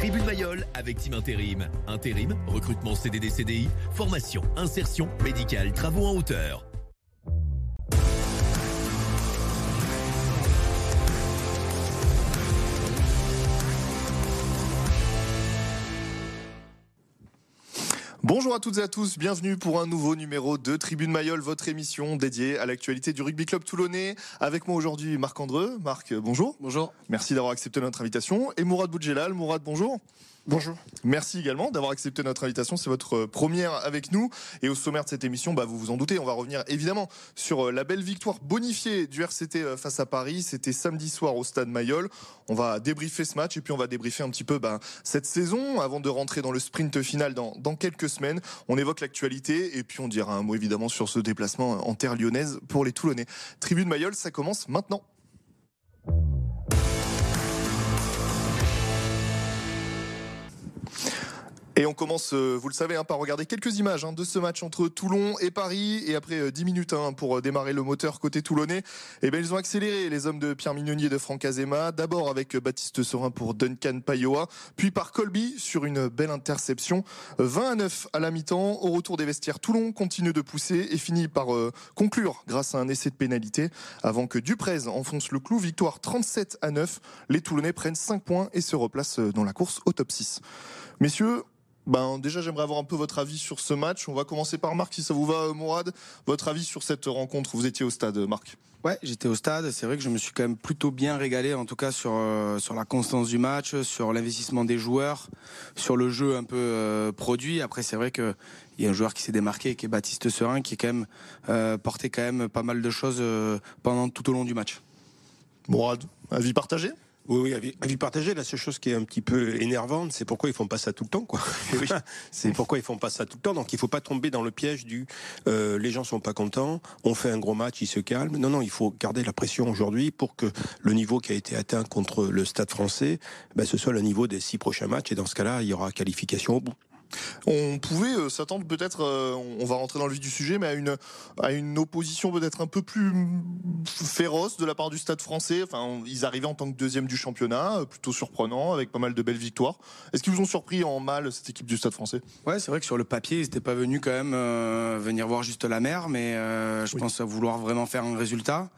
Tribune Mayol avec Team Intérim. Intérim, recrutement CDD CDI, formation, insertion, médicale, travaux en hauteur. Bonjour à toutes et à tous, bienvenue pour un nouveau numéro de Tribune Mayol, votre émission dédiée à l'actualité du rugby club toulonnais. Avec moi aujourd'hui Marc Andreu. Marc, bonjour. Bonjour. Merci d'avoir accepté notre invitation. Et Mourad Boudjelal. Mourad, bonjour. Bonjour. Merci également d'avoir accepté notre invitation. C'est votre première avec nous. Et au sommaire de cette émission, bah, vous vous en doutez, on va revenir évidemment sur euh, la belle victoire bonifiée du RCT euh, face à Paris. C'était samedi soir au stade Mayol. On va débriefer ce match et puis on va débriefer un petit peu bah, cette saison avant de rentrer dans le sprint final dans, dans quelques semaines. On évoque l'actualité et puis on dira un mot évidemment sur ce déplacement en terre lyonnaise pour les Toulonnais. Tribune Mayol, ça commence maintenant. Et on commence, euh, vous le savez, hein, par regarder quelques images hein, de ce match entre Toulon et Paris. Et après 10 euh, minutes hein, pour euh, démarrer le moteur côté toulonnais, eh bien, ils ont accéléré les hommes de Pierre Mignonier et de Franck Azema. D'abord avec Baptiste Sorin pour Duncan Payoa, puis par Colby sur une belle interception. 20 à 9 à la mi-temps. Au retour des vestiaires, Toulon continue de pousser et finit par conclure grâce à un essai de pénalité avant que Duprez enfonce le clou. Victoire 37 à 9. Les Toulonnais prennent 5 points et se replacent dans la course au top 6. Messieurs, ben, déjà, j'aimerais avoir un peu votre avis sur ce match. On va commencer par Marc, si ça vous va, Mourad. Votre avis sur cette rencontre Vous étiez au stade, Marc Ouais, j'étais au stade. C'est vrai que je me suis quand même plutôt bien régalé, en tout cas sur euh, sur la constance du match, sur l'investissement des joueurs, sur le jeu un peu euh, produit. Après, c'est vrai que il y a un joueur qui s'est démarqué, qui est Baptiste Serin, qui est quand même euh, porté quand même pas mal de choses pendant tout au long du match. Mourad, avis partagé? Oui, oui, avis, partagé. La seule chose qui est un petit peu énervante, c'est pourquoi ils font pas ça tout le temps, quoi. c'est pourquoi ils font pas ça tout le temps. Donc il faut pas tomber dans le piège du euh, les gens sont pas contents, on fait un gros match, ils se calment. Non, non, il faut garder la pression aujourd'hui pour que le niveau qui a été atteint contre le Stade Français, ben, ce soit le niveau des six prochains matchs. Et dans ce cas-là, il y aura qualification au bout. On pouvait euh, s'attendre peut-être, euh, on va rentrer dans le vif du sujet, mais à une, à une opposition peut-être un peu plus féroce de la part du Stade français. Enfin, ils arrivaient en tant que deuxième du championnat, euh, plutôt surprenant, avec pas mal de belles victoires. Est-ce qu'ils vous ont surpris en mal, cette équipe du Stade français? Ouais, c'est vrai que sur le papier, ils n'étaient pas venus quand même venir voir juste la mer, mais je pense à vouloir vraiment faire un résultat.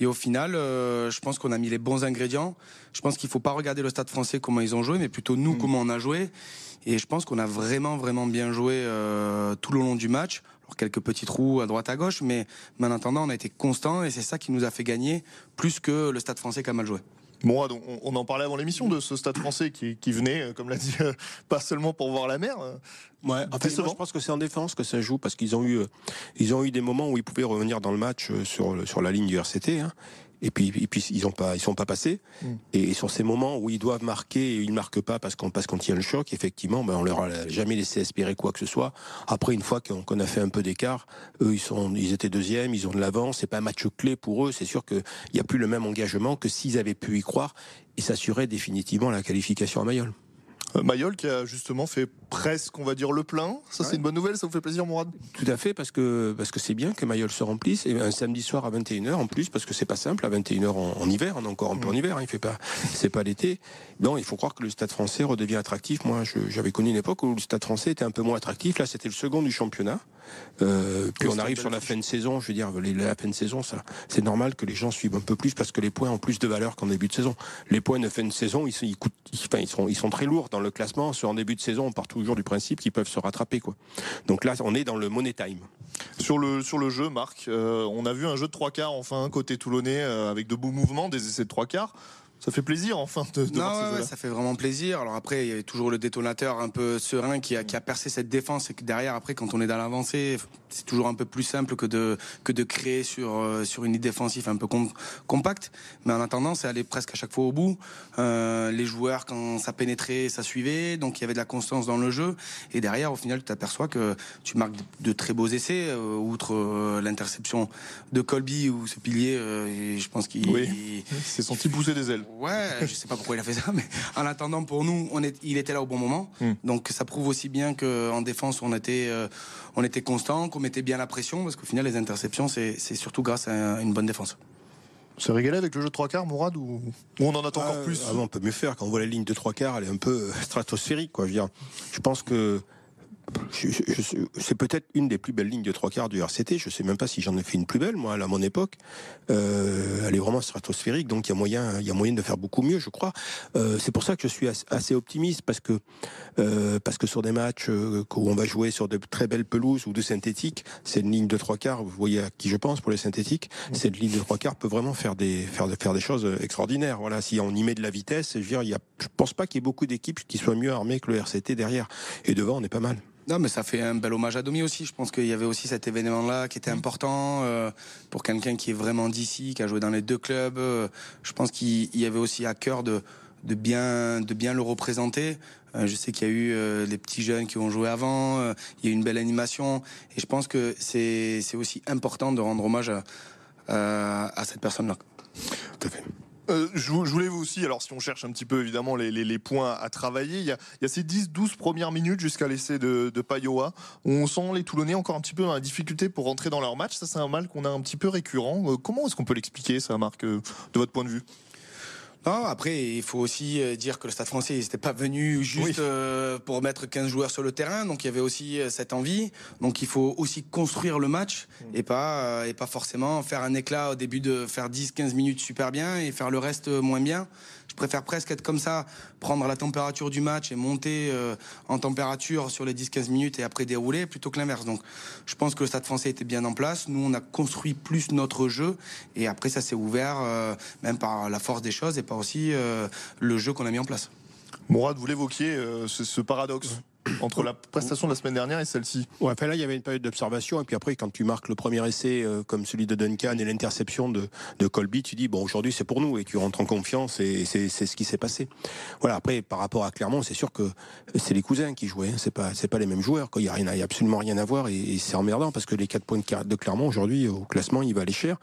Et au final, je pense qu'on a mis les bons ingrédients. Je pense qu'il ne faut pas regarder le Stade français comment ils ont joué, mais plutôt nous mm. comment on a joué. Et je pense qu'on a vraiment, vraiment bien joué euh, tout le long du match. Alors, quelques petits trous à droite à gauche, mais, mais en attendant, on a été constant et c'est ça qui nous a fait gagner plus que le Stade français qui a mal joué. Bon, on, en parlait avant l'émission de ce stade français qui, venait, euh, comme l'a dit, euh, pas seulement pour voir la mer. Ouais, en fait, je pense que c'est en défense que ça joue parce qu'ils ont eu, ils ont eu des moments où ils pouvaient revenir dans le match sur, sur la ligne du RCT. Hein, et puis, et puis ils ont pas, ils sont pas passés. Mm. Et sur ces moments où ils doivent marquer et ils marquent pas parce qu'on parce qu'on tient le choc, effectivement, ben on leur a jamais laissé espérer quoi que ce soit. Après, une fois qu'on a fait un peu d'écart, eux ils sont, ils étaient deuxièmes, ils ont de l'avance. C'est pas un match clé pour eux. C'est sûr qu'il n'y a plus le même engagement que s'ils avaient pu y croire et s'assurer définitivement la qualification à Mayol. Mayol qui a justement fait presque, on va dire, le plein. Ça, c'est une bonne nouvelle, ça vous fait plaisir, Mourad? Tout à fait, parce que parce que c'est bien que Mayol se remplisse. Et un samedi soir à 21h en plus, parce que c'est pas simple, à 21h en, hiver, on est encore un peu en mm. hiver, hein, il fait pas, c'est pas l'été. Non, il faut croire que le stade français redevient attractif. Moi, j'avais connu une époque où le stade français était un peu moins attractif. Là, c'était le second du championnat. Euh, puis on arrive sur la fin de saison, je veux dire, la fin de saison, ça, c'est normal que les gens suivent un peu plus parce que les points ont plus de valeur qu'en début de saison. Les points de fin de saison, ils, ils, coûtent, enfin, ils, sont, ils sont très lourds dans le classement. Sur en début de saison, on part toujours du principe qu'ils peuvent se rattraper, quoi. Donc là, on est dans le money time. Sur le, sur le jeu, Marc, euh, on a vu un jeu de trois quarts, enfin, côté toulonnais, euh, avec de beaux mouvements, des essais de trois quarts ça fait plaisir enfin de, de non, ça fait vraiment plaisir. Alors après, il y avait toujours le détonateur un peu serein qui a, qui a percé cette défense et que derrière, après, quand on est dans l'avancée, c'est toujours un peu plus simple que de que de créer sur euh, sur une idée défensive un peu compacte. Mais en attendant, c'est aller presque à chaque fois au bout. Euh, les joueurs, quand ça pénétrait, ça suivait, donc il y avait de la constance dans le jeu. Et derrière, au final, tu t'aperçois que tu marques de très beaux essais, euh, outre euh, l'interception de Colby ou ce pilier. Et je pense qu'il oui. s'est senti pousser des ailes. Ouais, je sais pas pourquoi il a fait ça, mais en attendant, pour nous, on est, il était là au bon moment. Hmm. Donc ça prouve aussi bien qu'en défense, on était, euh, on était constant, qu'on mettait bien la pression, parce qu'au final, les interceptions, c'est surtout grâce à une bonne défense. Se régaler avec le jeu de trois quarts, Mourad, ou, on en attend encore ah, plus ah On peut mieux faire. Quand on voit la ligne de trois quarts, elle est un peu stratosphérique. Quoi. Je, veux dire, je pense que c'est peut-être une des plus belles lignes de trois quarts du RCT. Je sais même pas si j'en ai fait une plus belle, moi, à mon époque. Euh, elle est vraiment stratosphérique, donc il y a moyen, il y a moyen de faire beaucoup mieux, je crois. Euh, c'est pour ça que je suis assez optimiste, parce que euh, parce que sur des matchs où on va jouer sur de très belles pelouses ou de synthétiques, c'est une ligne de trois quarts. Vous voyez à qui je pense pour les synthétiques. Cette ligne de trois quarts peut vraiment faire des faire faire des choses extraordinaires. Voilà, si on y met de la vitesse, je veux dire, il y a, je pense pas qu'il y ait beaucoup d'équipes qui soient mieux armées que le RCT derrière. Et devant, on est pas mal. Non, mais ça fait un bel hommage à Domi aussi. Je pense qu'il y avait aussi cet événement-là qui était mm. important euh, pour quelqu'un qui est vraiment d'ici, qui a joué dans les deux clubs. Euh, je pense qu'il y avait aussi à cœur de, de, bien, de bien le représenter. Euh, je sais qu'il y a eu les petits jeunes qui ont joué avant. il y a eu une belle animation. Et je pense que c'est aussi important de rendre hommage à, à cette personne-là. Tout à fait. Euh, je, voulais vous aussi, alors si on cherche un petit peu évidemment les, points à travailler, il y a, ces 10-12 premières minutes jusqu'à l'essai de, de Payoa, où on sent les Toulonnais encore un petit peu dans la difficulté pour rentrer dans leur match. Ça, c'est un mal qu'on a un petit peu récurrent. Euh, comment est-ce qu'on peut l'expliquer, ça, Marc, euh, de votre point de vue? Non, après, il faut aussi euh, dire que le Stade français n'était pas venu juste euh, pour mettre 15 joueurs sur le terrain. Donc, il y avait aussi euh, cette envie. Donc, il faut aussi construire le match mm. et pas, et pas forcément faire un éclat au début de faire 10, 15 minutes super bien et faire le reste moins bien. Je préfère presque être comme ça, prendre la température du match et monter euh, en température sur les 10-15 minutes et après dérouler, plutôt que l'inverse. Donc je pense que le Stade français était bien en place. Nous, on a construit plus notre jeu et après ça s'est ouvert euh, même par la force des choses et par aussi euh, le jeu qu'on a mis en place. Mourad, vous l'évoquiez, ce paradoxe entre la prestation de la semaine dernière et celle-ci. Ouais, enfin là, il y avait une période d'observation, et puis après, quand tu marques le premier essai, euh, comme celui de Duncan et l'interception de, de, Colby, tu dis, bon, aujourd'hui, c'est pour nous, et tu rentres en confiance, et c'est ce qui s'est passé. Voilà, après, par rapport à Clermont, c'est sûr que c'est les cousins qui jouaient, hein, c'est pas, c'est pas les mêmes joueurs, Il y a rien, il y a absolument rien à voir, et, c'est emmerdant, parce que les 4 points de Clermont, aujourd'hui, au classement, il va aller cher.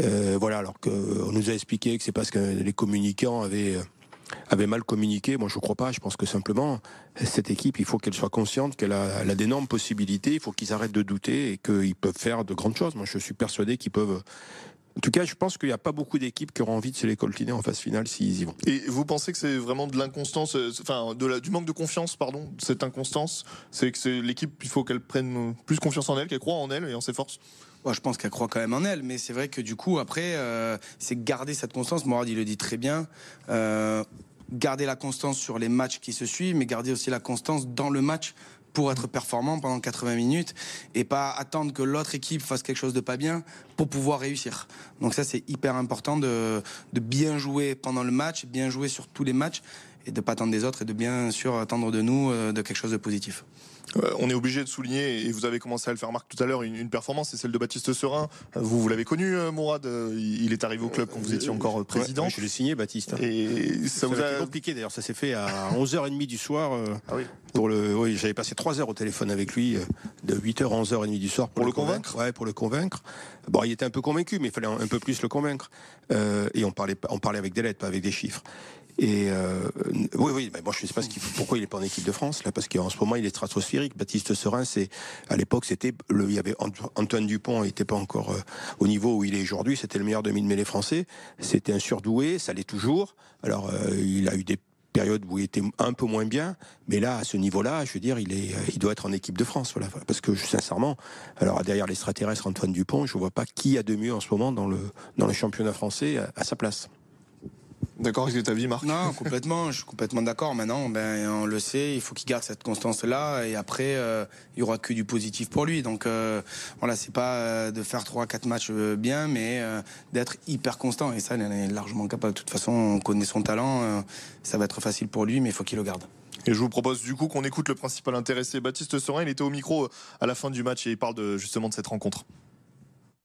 Euh, voilà, alors qu'on nous a expliqué que c'est parce que les communicants avaient avait mal communiqué. Moi, je crois pas. Je pense que simplement, cette équipe, il faut qu'elle soit consciente qu'elle a, d'énormes possibilités. Il faut qu'ils arrêtent de douter et qu'ils peuvent faire de grandes choses. Moi, je suis persuadé qu'ils peuvent. En tout cas, je pense qu'il n'y a pas beaucoup d'équipes qui auront envie de se les coltiner en phase finale s'ils y vont. Et vous pensez que c'est vraiment de l'inconstance, euh, enfin du manque de confiance, pardon, cette inconstance C'est que l'équipe, il faut qu'elle prenne plus confiance en elle, qu'elle croit en elle et en ses forces? Je pense qu'elle croit quand même en elle, mais c'est vrai que du coup, après, euh, c'est garder cette constance. Morad, il le dit très bien. Euh, garder la constance sur les matchs qui se suivent, mais garder aussi la constance dans le match pour être performant pendant 80 minutes et pas attendre que l'autre équipe fasse quelque chose de pas bien pour pouvoir réussir. Donc ça c'est hyper important de, de, bien jouer pendant le match, bien jouer sur tous les matchs et de pas attendre des autres et de bien sûr attendre de nous euh, de quelque chose de positif. Euh, on est obligé de souligner, et vous avez commencé à le faire Marc tout à l'heure, une, performance, c'est celle de Baptiste Serin. Vous, vous l'avez connu, euh, Mourad Il est arrivé au club quand vous étiez encore président. je l'ai signé, Baptiste. Et ça, vous a été compliqué d'ailleurs, ça s'est fait à 11h30 du soir. Euh, ah oui. Pour le, oui, j'avais passé 3 heures au téléphone avec lui, de 8h à 11h30 du soir. Pour, le, convaincre, Ouais, pour le convaincre. Bon, il était un peu convaincu, mais il fallait un, peu plus le convaincre. et on parlait, on parlait avec des lettres, pas avec des chiffres. Et euh, oui, oui, mais bon, je sais pas ce pourquoi il est pas en équipe de France là, parce qu'en ce moment il est stratosphérique. Baptiste Serin, c'est à l'époque c'était il y avait Antoine Dupont, il était pas encore euh, au niveau où il est aujourd'hui. C'était le meilleur demi de mêlée français. C'était un surdoué, ça l'est toujours. Alors euh, il a eu des périodes où il était un peu moins bien, mais là, à ce niveau-là, je veux dire, il est, il doit être en équipe de France, voilà. Parce que sincèrement, alors derrière l'extraterrestre Antoine Dupont, je vois pas qui a de mieux en ce moment dans le dans le championnat français à sa place. D'accord avec ta vie, Marc Non, complètement. je suis complètement d'accord. Maintenant, ben, on le sait, il faut qu'il garde cette constance-là. Et après, euh, il y aura que du positif pour lui. Donc, euh, voilà, c'est pas euh, de faire 3-4 matchs bien, mais d'être hyper constant. Et ça, il est largement capable. De toute façon, on connaît son talent. ça va être facile pour lui, mais il faut qu'il le garde. Et je vous propose du coup qu'on écoute le principal intéressé, Baptiste Sorin. Il était au micro à la fin du match et il parle de, justement de cette rencontre.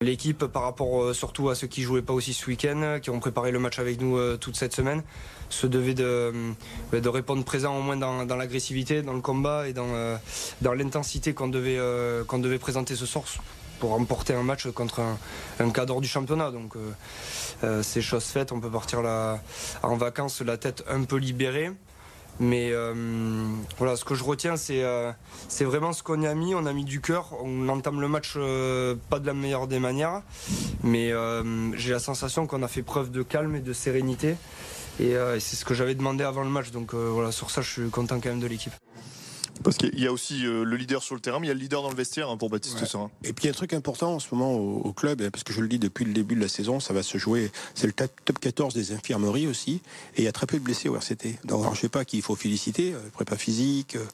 L'équipe, par rapport euh, surtout à ceux qui jouaient pas aussi ce week-end, qui ont préparé le match avec nous euh, toute cette semaine, se devait de, euh, de répondre présent au moins dans, l'agressivité, dans le combat et dans, l'intensité qu'on devait, présenter ce soir pour remporter un match contre un, cadre du championnat. Donc c'est chose faite, on peut partir en vacances la tête un peu libérée. Mais euh, voilà, ce que je retiens, c'est euh, vraiment ce qu'on a mis. On a mis du cœur. On entame le match euh, pas de la meilleure des manières, mais j'ai la sensation qu'on a fait preuve de calme et de sérénité. Et, c'est ce que j'avais demandé avant le match. Donc voilà, sur ça, je suis content quand même de l'équipe. Parce qu'il y a aussi euh, le leader sur le terrain, mais il y a le leader dans le vestiaire hein, pour Baptiste ouais. Et puis il y a un truc important en ce moment au, club, hein, parce que je le dis depuis le début de la saison, ça va se jouer. C'est le top 14 des infirmeries aussi, et il y a très peu de blessés au RCT. Donc alors, je sais pas qui il faut féliciter, euh, prépa physique, euh,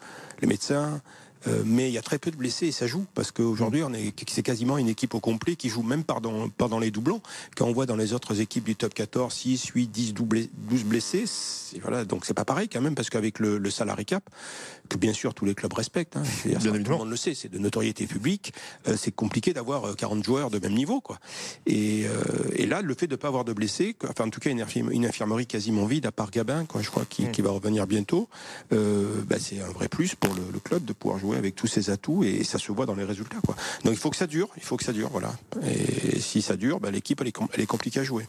les médecins, euh, mais il y a très peu de blessés et ça joue parce qu'aujourd'hui on est c'est quasiment une équipe au complet qui joue même pendant, pendant les doublons. Quand on voit dans les autres équipes du top 14 6, 8, 10, 12 blessés, voilà donc c'est pas pareil quand même parce qu'avec le, le salary cap que bien sûr tous les clubs respectent, hein, bien tout le monde le sait, c'est de notoriété publique, euh, c'est compliqué d'avoir 40 euh, joueurs de même niveau quoi. Et, et là le fait de pas avoir de blessés, enfin en tout cas une, une infirmerie quasiment vide à part Gabin quoi, je crois qui, mm. qui va revenir bientôt, bah, c'est un vrai plus pour le, le club de pouvoir jouer avec tous ses atouts et ça se voit dans les résultats. Quoi. Donc il faut que ça dure, il faut que ça dure, voilà. Et si ça dure, bah, l'équipe elle est, elle est compliquée à jouer.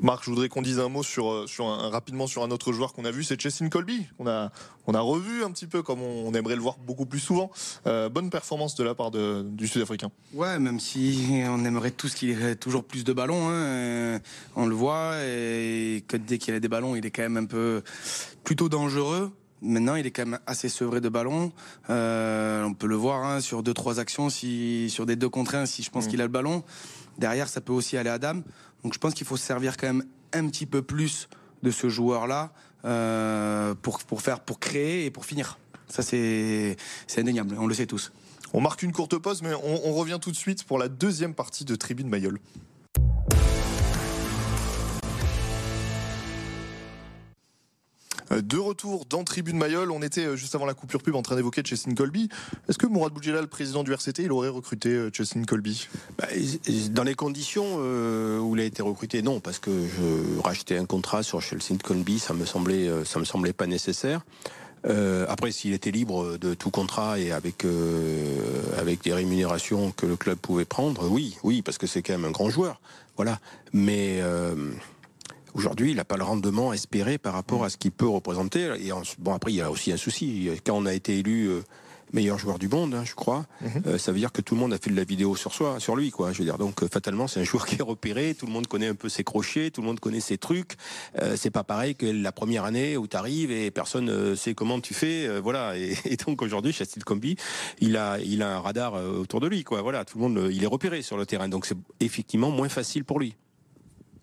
Marc, je voudrais qu'on dise un mot sur, euh, rapidement sur un autre joueur qu'on a vu, c'est Chessin Colby. On a, on a revu un petit peu comme on, aimerait le voir beaucoup plus souvent. Euh, bonne performance de la part du Sud-Africain. Ouais, même si on aimerait tous qu'il ait toujours plus de ballons, hein, euh, on le voit et que dès qu'il a des ballons, il est quand même un peu plutôt dangereux. Maintenant, il est quand même assez sevré de ballon. Euh, on peut le voir hein, sur deux trois actions, si sur des deux contre un, si je pense mm. qu'il a le ballon. Derrière, ça peut aussi aller à Dame. Donc, je pense qu'il faut se servir quand même un petit peu plus de ce joueur-là euh, pour pour faire pour créer et pour finir. Ça, c'est c'est indéniable. On le sait tous. On marque une courte pause, mais on, on revient tout de suite pour la deuxième partie de Tribune Mayol. De retour dans Tribune Mayol, on était euh, juste avant la coupure pub en train d'évoquer Chessin Colby. Est-ce que Mourad Boudjela, le président du RCT, il aurait recruté euh, Chessin Colby? Bah, Dans les conditions où il a été recruté, non, parce que je rachetais un contrat sur Chessin Colby, ça me semblait, ça me semblait pas nécessaire. après, s'il était libre de tout contrat et avec avec des rémunérations que le club pouvait prendre, oui, oui, parce que c'est quand même un grand joueur, voilà. Mais Aujourd'hui, il n'a pas le rendement espéré par rapport à ce qu'il peut représenter. Et bon, après, il y a aussi un souci. Quand on a été élu euh, meilleur joueur du monde, hein, je crois, mhm. euh, ça veut dire que tout le monde a fait de la vidéo sur soi, sur lui, quoi. Je veux dire, donc euh, fatalement, c'est un joueur qui est repéré. Tout le monde connaît un peu ses crochets, tout le monde connaît ses trucs. c'est pas pareil que la première année où tu arrives et personne sait comment tu fais, voilà. Et, donc aujourd'hui, Chastil Combi, il a, il a un radar autour de lui, quoi. Voilà, tout le monde, il est repéré sur le terrain. Donc c'est effectivement moins facile pour lui.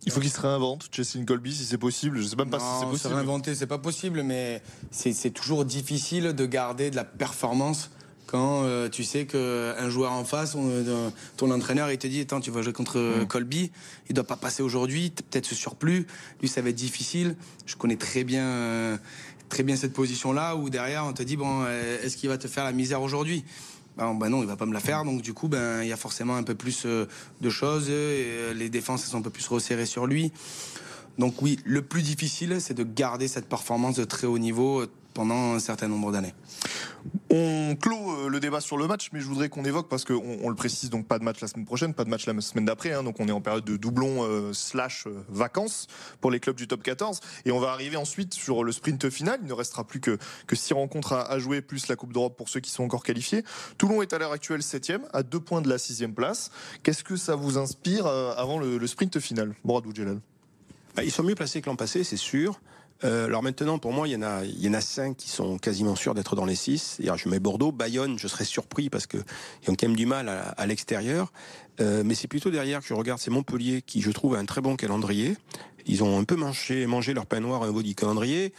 Il faut qu'il se réinvente, Jessin Colby, si c'est possible. Je sais même pas si c'est possible. Se réinventer, c'est pas possible, mais c'est toujours difficile de garder de la performance quand euh, tu sais qu'un joueur en face, euh, ton entraîneur, il te dit Attends, tu vas jouer contre mm. Colby, il doit pas passer aujourd'hui, peut-être ce surplus. Lui, ça va être difficile. Je connais très bien. Euh, très bien cette position-là où derrière on te dit bon est-ce qu'il va te faire la misère aujourd'hui? Ben, non, il va pas me la faire. Donc du coup, ben il y a forcément un peu plus euh, de choses. Et euh, les défenses sont un peu plus resserrées sur lui. Donc oui, le plus difficile, c'est de garder cette performance de très haut niveau euh, pendant un certain nombre d'années. On clôt euh, le débat sur le match, mais je voudrais qu'on évoque, parce qu'on on le précise, donc pas de match la semaine prochaine, pas de match la semaine d'après, hein, donc on est en période de doublon euh, slash euh, vacances pour les clubs du top 14, et on va arriver ensuite sur le sprint final, il ne restera plus que, que six rencontres à, jouer, plus la Coupe d'Europe pour ceux qui sont encore qualifiés. Toulon est à l'heure actuelle septième, à deux points de la sixième place. Qu'est-ce que ça vous inspire avant le, sprint final Boradou Djelal bah, Ils sont mieux placés que l'an passé, c'est sûr. Euh, alors maintenant, pour moi, il y en a, cinq qui sont quasiment sûrs d'être dans les six. je mets Bordeaux, Bayonne, je serais surpris parce que ils ont quand même du mal à, l'extérieur. Euh, mais c'est plutôt derrière que je regarde, c'est Montpellier qui, je trouve, a un très bon calendrier. Ils ont un peu mangé, mangé leur pain noir un niveau du calendrier.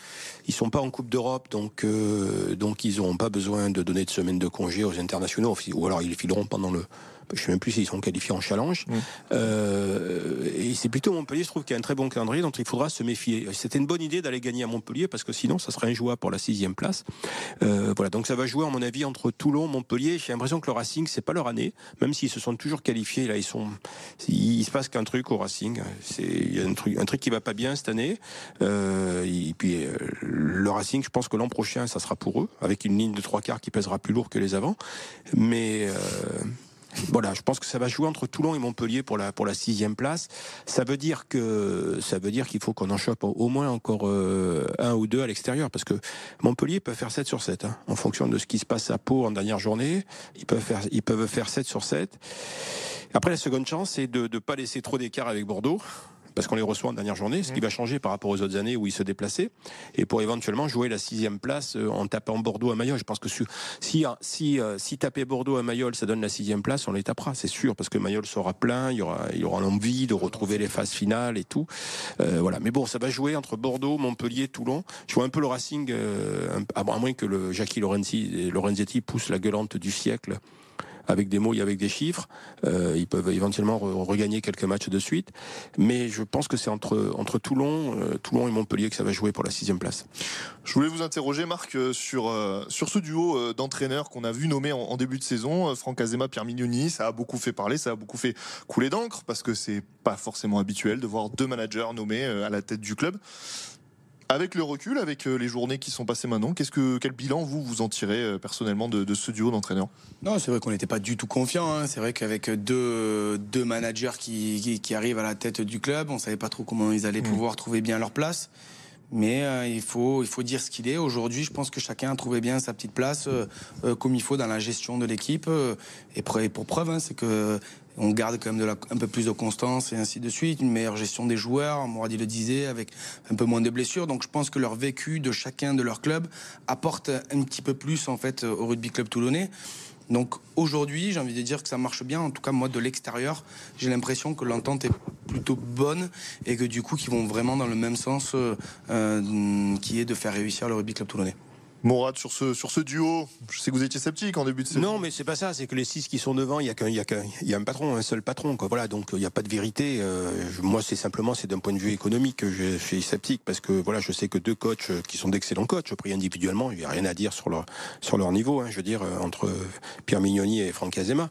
Ils sont pas en Coupe d'Europe, donc euh, ils n'auront pas besoin de donner de semaines de congé aux internationaux, ou alors ils fileront pendant le je sais même plus s'ils sont qualifiés en challenge. Euh, et c'est plutôt Montpellier, je trouve, qui a un très bon calendrier, dont il faudra se méfier. C'était une bonne idée d'aller gagner à Montpellier, parce que sinon, ça serait injouable pour la sixième place. Euh, voilà, donc ça va jouer, à mon avis, entre Toulon, Montpellier. J'ai l'impression que le Racing, c'est pas leur année, même s'ils se sont toujours qualifiés. Là, ils sont, il se passe qu'un truc au Racing. C'est il y a un truc, un truc qui va pas bien cette année. Euh, et puis euh, le Racing, je pense que l'an prochain, ça sera pour eux, avec une ligne de trois quarts qui pèsera plus lourd que les avant. Mais euh, voilà, je pense que ça va jouer entre Toulon et Montpellier pour la pour la sixième place. Ça veut dire que ça veut dire qu'il faut qu'on en chope au moins encore euh, un ou deux à l'extérieur, parce que Montpellier peut faire 7 sur 7, hein, en fonction de ce qui se passe à Pau en dernière journée. Ils peuvent faire ils peuvent faire 7 sur 7. Après, la seconde chance, c'est de ne pas laisser trop d'écart avec Bordeaux parce qu'on les reçoit en dernière journée, ce qui va changer par rapport aux autres années où ils se déplaçaient, et pour éventuellement jouer la sixième place euh, en tapant Bordeaux à Mayol. Je pense que si, si, euh, si taper Bordeaux à Mayol, ça donne la sixième place, on les tapera, c'est sûr, parce que Mayol sera plein, il y aura, il y aura l'envie de retrouver les phases finales et tout. Euh, voilà. Mais bon, ça va jouer entre Bordeaux, Montpellier, Toulon. Je vois un peu le Racing, à moins que le Jackie Lorenzi, Lorenzetti pousse la gueulante du siècle avec des mots et avec des chiffres. Euh, ils peuvent éventuellement regagner quelques matchs de suite. Mais je pense que c'est entre, entre Toulon, euh, Toulon et Montpellier que ça va jouer pour la sixième place. Je voulais vous interroger, Marc, euh, sur, sur ce duo d'entraîneurs qu'on a vu nommer en, début de saison, Franck Azema, Pierre Mignoni. Ça a beaucoup fait parler, ça a beaucoup fait couler d'encre parce que c'est pas forcément habituel de voir deux managers nommés à la tête du club. Avec le recul, avec euh, les journées qui sont passées maintenant, qu'est-ce que quel bilan vous vous en tirez euh, personnellement de, ce duo d'entraîneurs? Non, c'est vrai qu'on n'était pas du tout confiant. Hein. C'est vrai qu'avec deux, deux managers qui, qui, arrivent à la tête du club, on savait pas trop comment ils allaient mmh. pouvoir trouver bien leur place. Mais euh, il, faut, dire ce qu'il est. Aujourd'hui, je pense que chacun a trouvé bien sa petite place comme il faut dans la gestion de l'équipe. et, pour preuve, hein, c'est que on garde quand même un peu plus de constance et ainsi de suite, une meilleure gestion des joueurs, Moradi le disait, avec un peu moins de blessures. Donc je pense que leur vécu de chacun de leurs clubs apporte un petit peu plus en fait au rugby club toulonnais. Donc aujourd'hui, j'ai envie de dire que ça marche bien. En tout cas, moi, de l'extérieur, j'ai l'impression que l'entente est plutôt bonne et que du coup, qu'ils vont vraiment dans le même sens, euh, euh, qui est de faire réussir le rugby club toulonnais. Morad, sur ce, sur ce duo, je sais que vous étiez sceptique en début de saison. Non, mais c'est pas ça. C'est que les six qui sont devant, il y a qu'un, il y a qu'un, il y a un patron, un seul patron. Quoi. Voilà, donc il n'y a pas de vérité. Euh, moi, c'est simplement, c'est d'un point de vue économique que je suis sceptique parce que voilà, je sais que deux coachs euh, qui sont d'excellents coachs, pris individuellement, il n'y a rien à dire sur leur sur leur niveau. Hein, je veux dire euh, entre Pierre Mignoni et Franck Azema,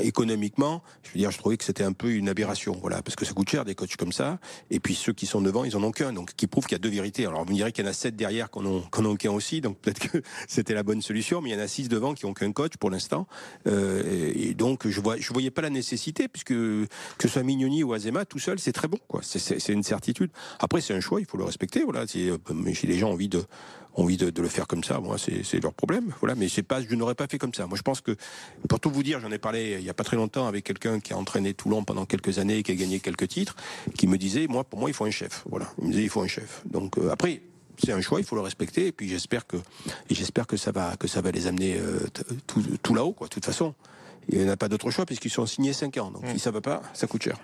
économiquement, je veux dire, je trouvais que c'était un peu une aberration. Voilà, parce que ça coûte cher des coachs comme ça. Et puis ceux qui sont devant, ils en ont qu'un, donc qui prouve qu'il y a deux vérités. Alors vous me direz qu'il y en a sept derrière qu'on en, aussi, donc peut-être que c'était la bonne solution, mais il y en a six devant qui ont qu'un coach pour l'instant. Euh, et donc je vois, je voyais pas la nécessité puisque que ce soit Mignoni ou Azema tout seul, c'est très bon, quoi. C'est une certitude. Après, c'est un choix, il faut le respecter. Voilà, si, euh, les gens ont envie de envie de, le faire comme ça, moi, c'est leur problème. Voilà, mais pas, je n'aurais pas fait comme ça. Moi, je pense que, pour tout vous dire, j'en ai parlé il y a pas très longtemps avec quelqu'un qui a entraîné Toulon pendant quelques années et qui a gagné quelques titres, qui me disait, moi, pour moi, il faut un chef. Voilà, il me disait, il faut un chef. Donc euh, après, c'est un choix, il faut le respecter. Et puis j'espère que, j'espère que ça va, que ça va les amener euh, tout, tout là-haut, quoi. De toute façon. Il n'y en a pas d'autre choix puisqu'ils sont signés 5 ans. Donc mmh. si ça va pas, ça coûte cher.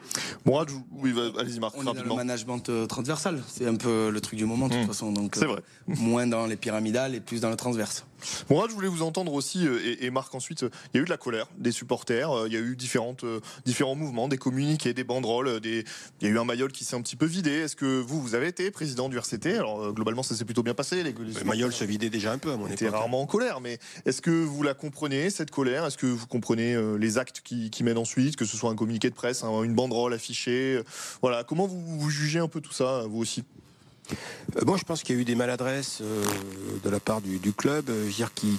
Moi, oui, allez-y Marc. On est dans le management euh, transversal. C'est un peu le truc du moment de toute mmh. façon. Donc c'est vrai. Euh, moins dans les pyramidales et plus dans le transverse. Moi, je voulais vous entendre aussi, euh, et, Marc ensuite, il y a eu de la colère des supporters, il y a eu différentes, différents mouvements, des communiqués, des banderoles, des... il y a eu un maillot qui s'est un petit peu vidé. Est-ce que vous, vous avez été président du RCT Alors globalement, ça s'est plutôt bien passé. Les, les maillot se vidait déjà un peu à mon époque. rarement en colère, mais est-ce que vous la comprenez, cette colère? Est-ce que vous comprenez les actes qui, qui mènent ensuite, que ce soit un communiqué de presse, une banderole affichée Voilà, comment vous, vous jugez un peu tout ça, vous aussi? Euh, Moi, je pense qu'il y a eu des maladresses euh, de la part du, club, euh, dire, qui,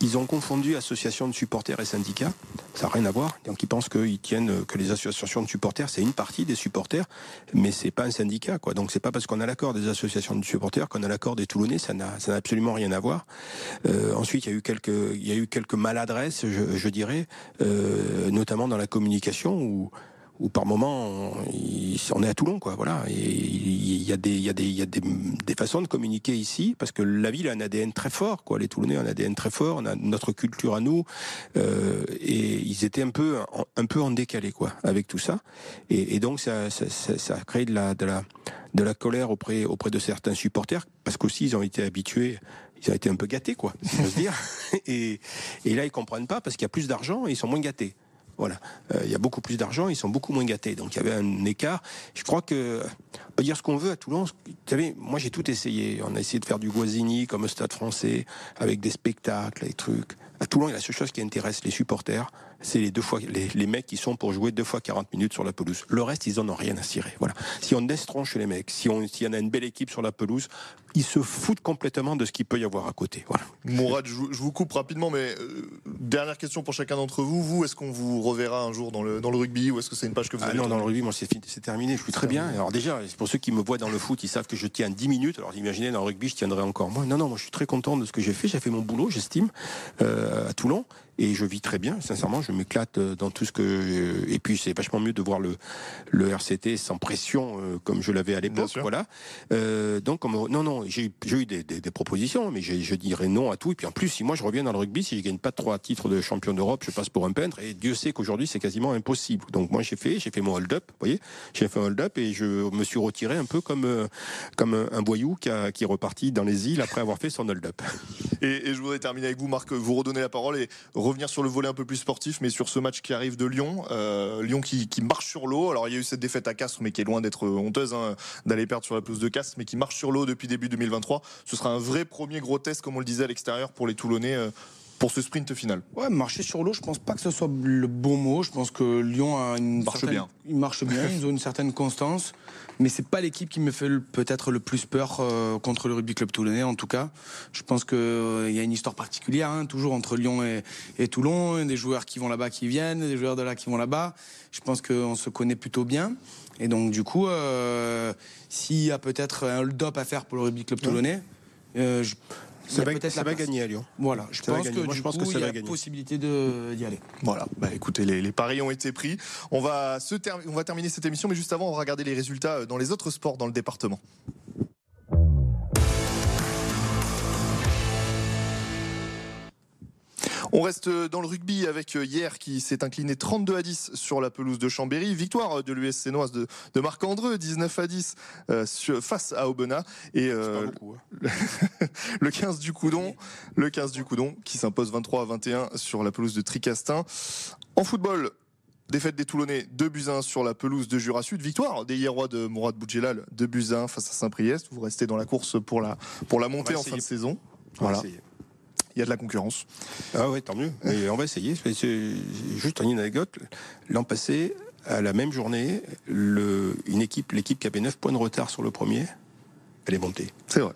ils ont confondu association de supporters et syndicats. Ça n'a rien à voir. Donc ils pensent qu'ils tiennent que les associations de supporters, c'est une partie des supporters, mais c'est pas un syndicat, quoi. Donc c'est pas parce qu'on a l'accord des associations de supporters qu'on a l'accord des Toulonnais. Ça n'a, absolument rien à voir. ensuite, il y a eu quelques, il y a eu quelques maladresses, je, dirais, notamment dans la communication où où par moment on, est à Toulon quoi voilà. Et il y a des il y a des il y a des, des, façons de communiquer ici parce que la ville a un ADN très fort quoi. Les Toulonnais ont un ADN très fort on a notre culture à nous euh, et ils étaient un peu un peu en décalé quoi avec tout ça. Et, donc ça, ça, ça, a créé de la de la de la colère auprès auprès de certains supporters parce qu'aussi ils ont été habitués ils ont été un peu gâtés quoi si j'ose dire. Et, et là ils comprennent pas parce qu'il y a plus d'argent et ils sont moins gâtés voilà, euh, il y a beaucoup plus d'argent, ils sont beaucoup moins gâtés. Donc il y avait un écart. Je crois que on peut dire ce qu'on veut à Toulon. Vous savez, moi j'ai tout essayé. On a essayé de faire du Guazzini comme au Stade Français, avec des spectacles, des trucs. À Toulon, il y a la seule chose qui intéresse les supporters, c'est les deux fois les, mecs qui sont pour jouer deux fois 40 minutes sur la pelouse. Le reste, ils en ont rien à cirer. Voilà. Si on destronche les mecs, si on, s'il y en a une belle équipe sur la pelouse, ils se foutent complètement de ce qu'il peut y avoir à côté. Voilà. Mourad, je, vous coupe rapidement, mais euh, dernière question pour chacun d'entre vous. Vous, est-ce qu'on vous reverra un jour dans le, dans le rugby ou est-ce que c'est une page que vous ah avez Non, dans le rugby, moi, c'est, c'est terminé. Je suis très bien. Alors déjà, pour ceux qui me voient dans le foot, ils savent que je tiens 10 minutes. Alors imaginez, dans le rugby, je tiendrai encore moins. Non, non, moi, je suis très content de ce que j'ai fait. J'ai fait mon boulot, j'estime, euh, à Toulon et je vis très bien. Sincèrement, je m'éclate euh, dans tout ce que. Et puis c'est vachement mieux de voir le le RCT sans pression euh, comme je l'avais à l'époque. Voilà. Euh, donc comme... non non, j'ai eu des, des, des, propositions, mais je dirais non à tout. Et puis en plus, si moi je reviens dans le rugby, si je gagne pas trois titres de champion d'Europe, je passe pour un peintre. Et Dieu sait qu'aujourd'hui c'est quasiment impossible. Donc moi j'ai fait, j'ai fait mon hold-up, vous voyez, j'ai fait un hold-up et je me suis retiré un peu comme euh, comme un, voyou qui, a, qui est reparti dans les îles après avoir fait son hold-up. Et, et je voudrais terminer avec vous, Marc, vous redonner la parole et revenir sur le volet un peu plus sportif, mais sur ce match qui arrive de Lyon, euh, Lyon qui, marche sur l'eau. Alors il y a eu cette défaite à Castres, mais qui est loin d'être honteuse hein, d'aller perdre sur la pelouse de Castres, mais qui marche sur l'eau depuis début 2023. Ce sera un vrai premier gros test, comme on le disait à l'extérieur, pour les Toulonnais. Euh, pour ce sprint final Ouais, marcher sur l'eau, je pense pas que ce soit le bon mot. Je pense que Lyon a une marche bien. Il marche bien, ils ont une certaine constance, mais c'est pas l'équipe qui me fait peut-être le plus peur euh, contre le rugby club toulonnais. En tout cas, je pense qu'il euh, y a une histoire particulière, hein, toujours entre Lyon et, Toulon, des joueurs qui vont là-bas, qui viennent, des joueurs de là qui vont là-bas. Je pense qu'on se connaît plutôt bien. Et donc, du coup, euh, s'il y a peut-être un hold-up à faire pour le rugby club toulonnais, je, ça va, ça va gagner à Lyon. Voilà, je pense, que, je pense que ça il y a la possibilité d'y aller. Voilà, bah écoutez, les, paris ont été pris. On va, se on va terminer cette émission, mais juste avant, on va regarder les résultats euh, dans les autres sports dans le département. On reste dans le rugby avec euh, hier qui s'est incliné 32 à 10 sur la pelouse de Chambéry. Victoire de l'USC Noise de, Marc Andreu, 19 à 10 euh, face à Aubenas. Et euh, hein. le 15 du Coudon, le 15 du Coudon qui s'impose 23 à 21 sur la pelouse de Tricastin. En football, Défaite des Toulonnais, 2 buts 1 sur la pelouse de Jura Sud. Victoire des Hierrois de Mourad Boudjelal, 2 buts 1 face à Saint-Priest. Vous restez dans la course pour la, pour la montée en fin de saison. Voilà il y a de la concurrence. Ah ouais, tant mieux. on va essayer. Juste une anecdote. L'an passé, à la même journée, le, une équipe, l'équipe qui avait 9 points de retard sur le premier, elle est montée. C'est vrai.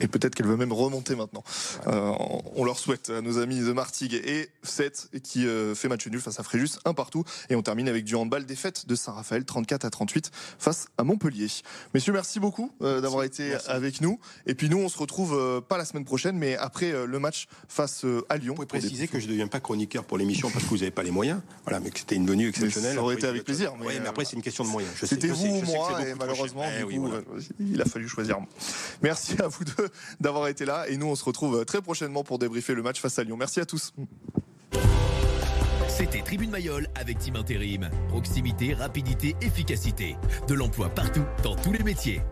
Et peut-être qu'elle veut même remonter maintenant. Euh, on leur souhaite à nos amis de Martigues et 7 qui euh, fait match nul face à Fréjus, un partout. Et on termine avec du handball, défaite de Saint-Raphaël, 34 à 38 face à Montpellier. Messieurs, merci beaucoup euh, d'avoir été avec nous. Et puis nous, on se retrouve pas la semaine prochaine, mais après le match face à Lyon. Vous pouvez préciser que je ne deviens pas chroniqueur pour l'émission parce que vous n'avez pas les moyens. Voilà, mais que c'était une venue exceptionnelle. ça aurait été avec plaisir. Mais, oui, mais après, c'est une question de moyens. C'était vous ou moi, et malheureusement, eh il a fallu choisir. Merci à vous d'avoir été là. Et nous, on se retrouve très prochainement pour débriefer le match face à Lyon. Merci à tous. C'était Tribune Mayol avec Team Intérim. Proximité, rapidité, efficacité. De l'emploi partout, dans tous les métiers.